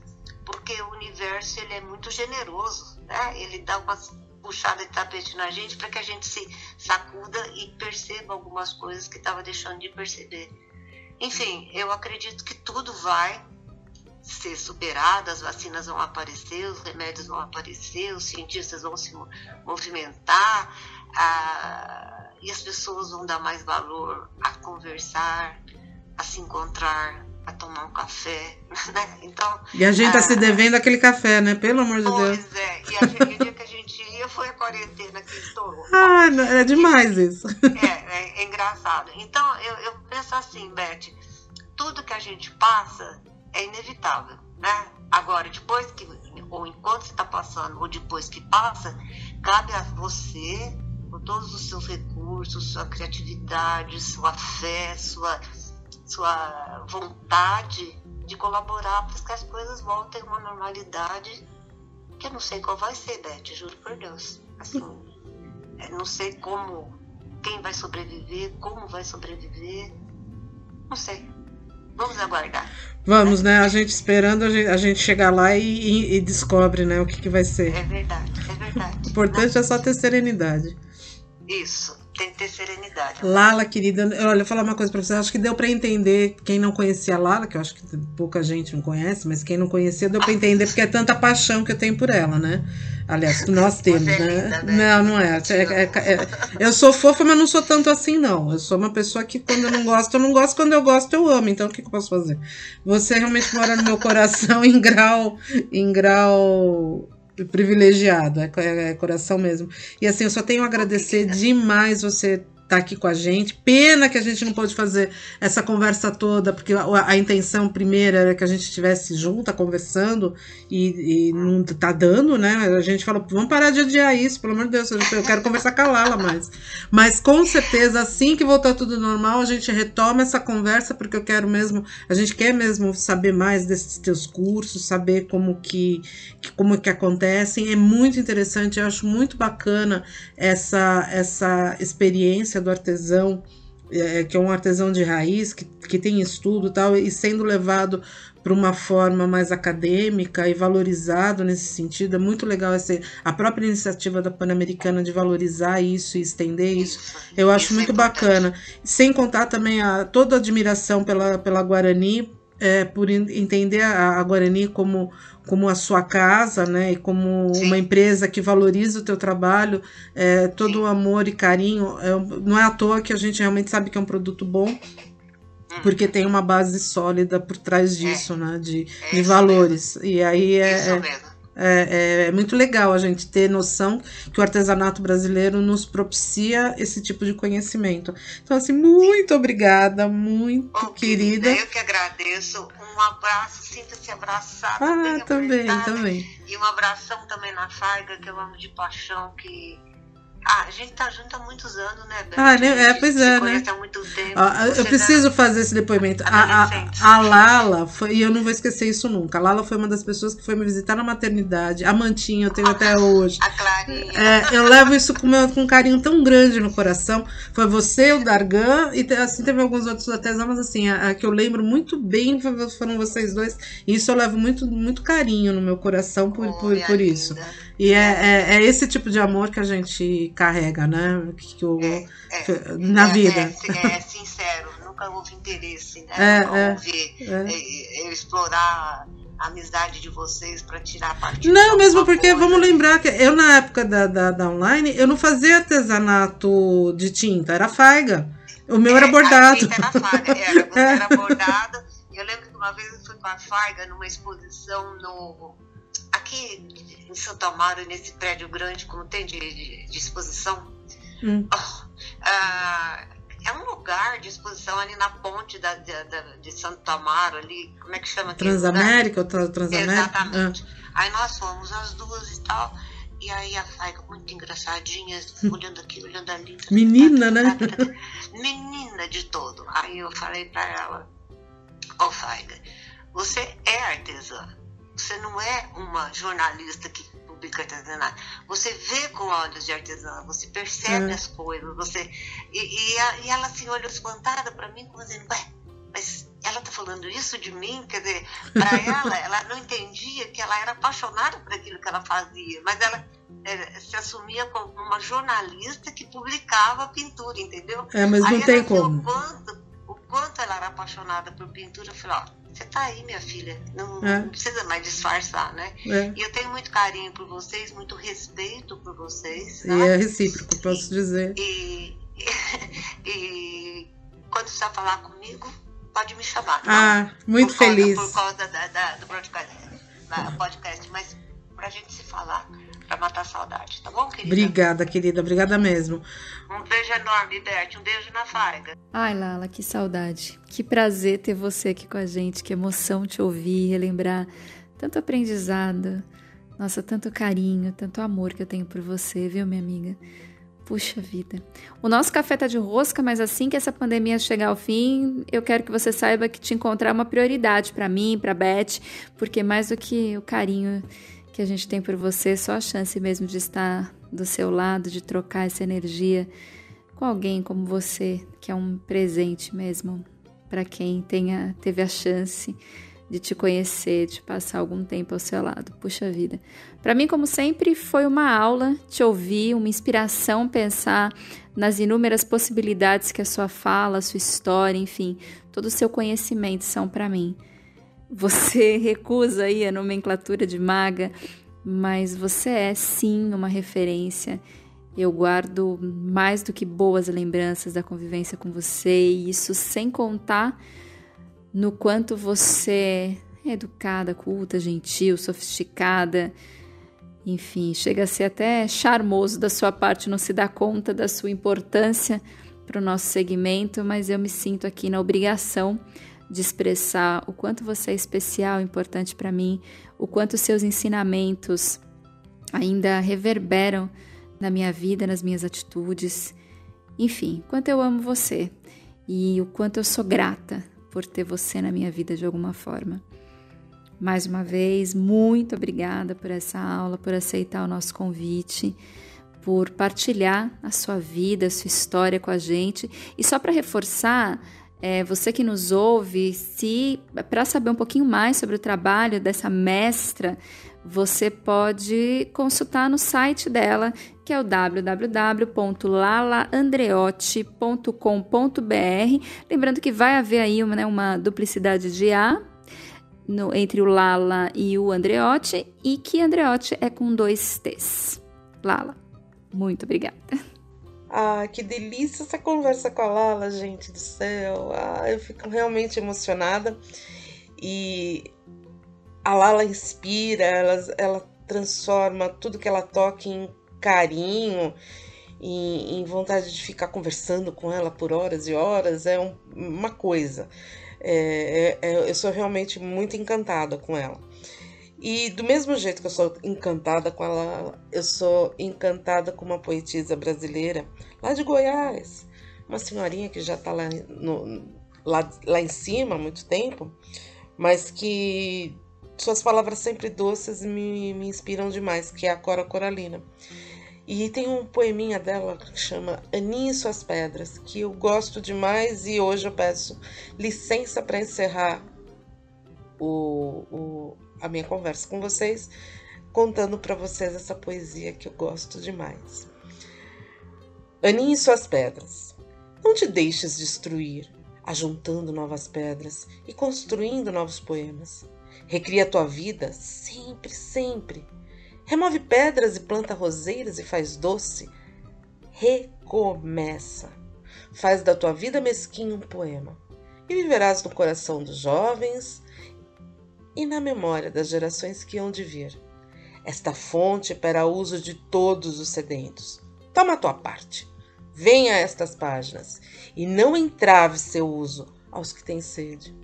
porque o universo ele é muito generoso, né? Ele dá uma puxada de tapete na gente para que a gente se sacuda e perceba algumas coisas que estava deixando de perceber. Enfim, eu acredito que tudo vai ser superado, as vacinas vão aparecer, os remédios vão aparecer, os cientistas vão se movimentar a, e as pessoas vão dar mais valor a conversar, a se encontrar, a tomar um café, né? Então... E a gente está se devendo aquele café, né? Pelo amor de pois Deus. Pois é, e a gente, o dia que a gente ia foi a quarentena que estourou. Ah, é demais e, isso. É, é, é, engraçado. Então, eu, eu penso assim, Beth, tudo que a gente passa é inevitável, né? Agora, depois que, ou enquanto você está passando, ou depois que passa, cabe a você, com todos os seus recursos, sua criatividade, sua fé, sua sua vontade de colaborar para que as coisas voltem a uma normalidade que eu não sei qual vai ser, Beth, juro por Deus. Assim, não sei como, quem vai sobreviver, como vai sobreviver, não sei. Vamos aguardar. Vamos, né? A gente esperando a gente, a gente chegar lá e, e, e, descobre, né, o que, que vai ser. É verdade, é verdade. O importante é só ter serenidade. Isso tem que ter serenidade. Lala, querida, olha, eu vou falar uma coisa pra você. Acho que deu para entender quem não conhecia a Lala, que eu acho que pouca gente não conhece, mas quem não conhecia deu para entender porque é tanta paixão que eu tenho por ela, né? Aliás, nós temos, é né? Linda, né? Não, não é. É, é, é. Eu sou fofa, mas não sou tanto assim, não. Eu sou uma pessoa que quando eu não gosto, eu não gosto, quando eu gosto, eu amo. Então o que, que eu posso fazer? Você realmente mora no meu coração em grau, em grau privilegiado, é, é, coração mesmo. E assim, eu só tenho a agradecer demais você tá aqui com a gente. Pena que a gente não pôde fazer essa conversa toda, porque a, a intenção primeira era que a gente estivesse junta conversando e, e, não tá dando, né? A gente falou, vamos parar de adiar isso, pelo amor de Deus, eu quero conversar com a Lala mais. Mas com certeza, assim que voltar tudo normal, a gente retoma essa conversa, porque eu quero mesmo, a gente quer mesmo saber mais desses teus cursos, saber como que, como que acontecem. É muito interessante, eu acho muito bacana essa, essa experiência do artesão, é, que é um artesão de raiz, que, que tem estudo tal, e sendo levado para uma forma mais acadêmica e valorizado nesse sentido. É muito legal essa, a própria iniciativa da Pan-Americana de valorizar isso e estender isso. Eu acho isso é muito é bacana. Sem contar também a, toda a admiração pela, pela Guarani, é, por entender a, a Guarani como como a sua casa, né, e como Sim. uma empresa que valoriza o teu trabalho, é, todo Sim. o amor e carinho, é, não é à toa que a gente realmente sabe que é um produto bom, hum. porque tem uma base sólida por trás é. disso, é. né, de, é de valores. Mesmo. E aí é, é é, é, muito legal a gente ter noção que o artesanato brasileiro nos propicia esse tipo de conhecimento. Então, assim, muito obrigada, muito oh, querida. Eu que agradeço. Um abraço, sinta-se abraçada. Ah, também, também. E um abração também na Faiga, que eu amo de paixão, que ah, a gente tá junto há muitos anos, né, Beth? Ah, né? É, pois é, né? Há muito tempo. Ah, eu preciso fazer esse depoimento. A, a, a, Lala, foi, e eu não vou esquecer isso nunca. A Lala foi uma das pessoas que foi me visitar na maternidade. A Mantinha eu tenho ah, até hoje. A Clarinha. É, eu levo isso com, meu, com um carinho tão grande no coração. Foi você, o Dargan, e assim teve alguns outros artesãos, mas assim, a, a, que eu lembro muito bem foram vocês dois. E isso eu levo muito, muito carinho no meu coração por, oh, por, por isso. E é, é, é, esse tipo de amor que a gente carrega, né? Que, o, é, é. na é, vida. É, sincero, nunca houve interesse, né? nunca houve eu explorar a amizade de vocês para tirar partido. Não, mesmo porque vamos lembrar que eu na época da, da, da, online eu não fazia artesanato de tinta, era faiga. O meu era bordado. A era faiga, era, era bordado. Eu lembro que uma vez eu fui com a faiga numa exposição no aqui em Santo Amaro, nesse prédio grande, como tem de, de, de exposição, hum. oh, uh, é um lugar de exposição ali na ponte da, de, de Santo Amaro, ali, como é que chama? Transamérica ou Transamérica? Exatamente. Ah. Aí nós fomos as duas e tal. E aí a Faiga muito engraçadinha, olhando aqui, olhando ali. Menina, né? Menina de todo. Aí eu falei para ela, ô oh, Faiga, você é artesã. Você não é uma jornalista que publica artesanato. Você vê com olhos de artesã, você percebe é. as coisas, você e, e, a, e, ela assim olhou espantada para mim, como dizendo, ué, mas ela tá falando isso de mim? Quer dizer, para ela, ela não entendia que ela era apaixonada por aquilo que ela fazia, mas ela é, se assumia como uma jornalista que publicava pintura, entendeu? É, mas não Aí tem como. O quanto, quanto ela era apaixonada por pintura, eu falei, ó, você tá aí, minha filha. Não, é. não precisa mais disfarçar, né? É. E eu tenho muito carinho por vocês, muito respeito por vocês. E é recíproco, posso dizer. E, e, e quando você falar comigo, pode me chamar. Ah, não muito por feliz. Causa, por causa da, da, do podcast, da podcast, mas pra gente se falar para matar a saudade, tá bom, querida? Obrigada, querida, obrigada mesmo. Um beijo enorme, Beth, um beijo na farga. Ai, Lala, que saudade. Que prazer ter você aqui com a gente, que emoção te ouvir, relembrar tanto aprendizado, nossa, tanto carinho, tanto amor que eu tenho por você, viu, minha amiga? Puxa vida. O nosso café tá de rosca, mas assim que essa pandemia chegar ao fim, eu quero que você saiba que te encontrar é uma prioridade para mim, para Beth, porque mais do que o carinho que a gente tem por você, só a chance mesmo de estar do seu lado, de trocar essa energia com alguém como você, que é um presente mesmo para quem tenha teve a chance de te conhecer, de passar algum tempo ao seu lado. Puxa vida. Para mim, como sempre, foi uma aula te ouvir, uma inspiração pensar nas inúmeras possibilidades que a sua fala, a sua história, enfim, todo o seu conhecimento são para mim. Você recusa aí a nomenclatura de maga, mas você é sim uma referência. Eu guardo mais do que boas lembranças da convivência com você, e isso sem contar no quanto você é educada, culta, gentil, sofisticada enfim, chega a ser até charmoso da sua parte não se dar conta da sua importância para o nosso segmento, mas eu me sinto aqui na obrigação de expressar o quanto você é especial, importante para mim, o quanto seus ensinamentos ainda reverberam na minha vida, nas minhas atitudes. Enfim, quanto eu amo você e o quanto eu sou grata por ter você na minha vida de alguma forma. Mais uma vez, muito obrigada por essa aula, por aceitar o nosso convite, por partilhar a sua vida, a sua história com a gente. E só para reforçar, é, você que nos ouve, se para saber um pouquinho mais sobre o trabalho dessa mestra, você pode consultar no site dela, que é o www.lalaandreotti.com.br. Lembrando que vai haver aí uma, né, uma duplicidade de A no, entre o Lala e o Andreotti, e que Andreotti é com dois T's. Lala, muito obrigada. Ah, que delícia essa conversa com a Lala, gente do céu. Ah, eu fico realmente emocionada. E a Lala inspira, ela, ela transforma tudo que ela toca em carinho, em, em vontade de ficar conversando com ela por horas e horas. É um, uma coisa. É, é, é, eu sou realmente muito encantada com ela. E do mesmo jeito que eu sou encantada com ela, eu sou encantada com uma poetisa brasileira lá de Goiás, uma senhorinha que já está lá, lá, lá em cima há muito tempo, mas que suas palavras sempre doces me, me inspiram demais, que é a Cora Coralina. E tem um poeminha dela que chama Aninha e Suas Pedras, que eu gosto demais e hoje eu peço licença para encerrar o, o, a minha conversa com vocês, contando para vocês essa poesia que eu gosto demais. Aninha e Suas Pedras. Não te deixes destruir, ajuntando novas pedras e construindo novos poemas. Recria tua vida sempre, sempre Remove pedras e planta roseiras e faz doce. Recomeça. Faz da tua vida mesquinha um poema. E viverás no coração dos jovens e na memória das gerações que hão de vir. Esta fonte para uso de todos os sedentos. Toma a tua parte. Venha a estas páginas e não entrave seu uso aos que têm sede.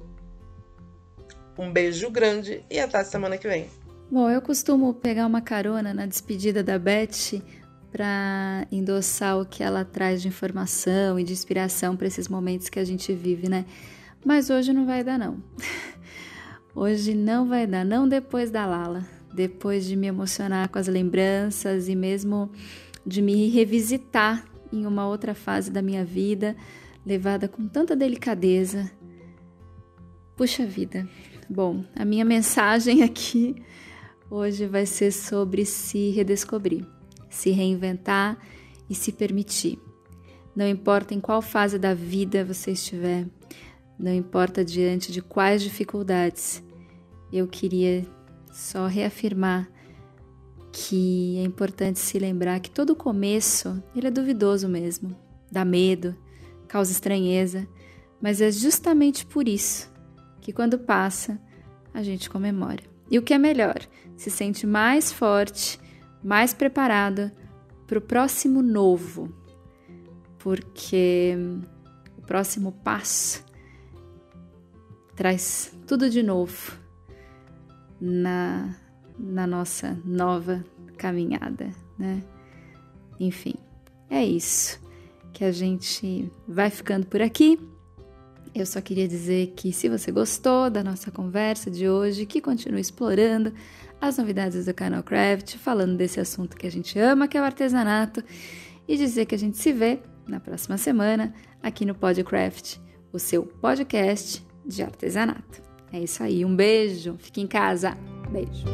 Um beijo grande e até semana que vem. Bom, eu costumo pegar uma carona na despedida da Beth para endossar o que ela traz de informação e de inspiração para esses momentos que a gente vive, né? Mas hoje não vai dar não. Hoje não vai dar, não depois da Lala, depois de me emocionar com as lembranças e mesmo de me revisitar em uma outra fase da minha vida, levada com tanta delicadeza. Puxa vida. Bom, a minha mensagem aqui Hoje vai ser sobre se redescobrir, se reinventar e se permitir. Não importa em qual fase da vida você estiver, não importa diante de quais dificuldades, eu queria só reafirmar que é importante se lembrar que todo começo ele é duvidoso mesmo, dá medo, causa estranheza, mas é justamente por isso que quando passa a gente comemora. E o que é melhor, se sente mais forte, mais preparado para o próximo novo, porque o próximo passo traz tudo de novo na, na nossa nova caminhada, né? Enfim, é isso que a gente vai ficando por aqui. Eu só queria dizer que se você gostou da nossa conversa de hoje, que continue explorando as novidades do canal Craft, falando desse assunto que a gente ama, que é o artesanato, e dizer que a gente se vê na próxima semana aqui no Podcraft, o seu podcast de artesanato. É isso aí, um beijo, fique em casa, beijo.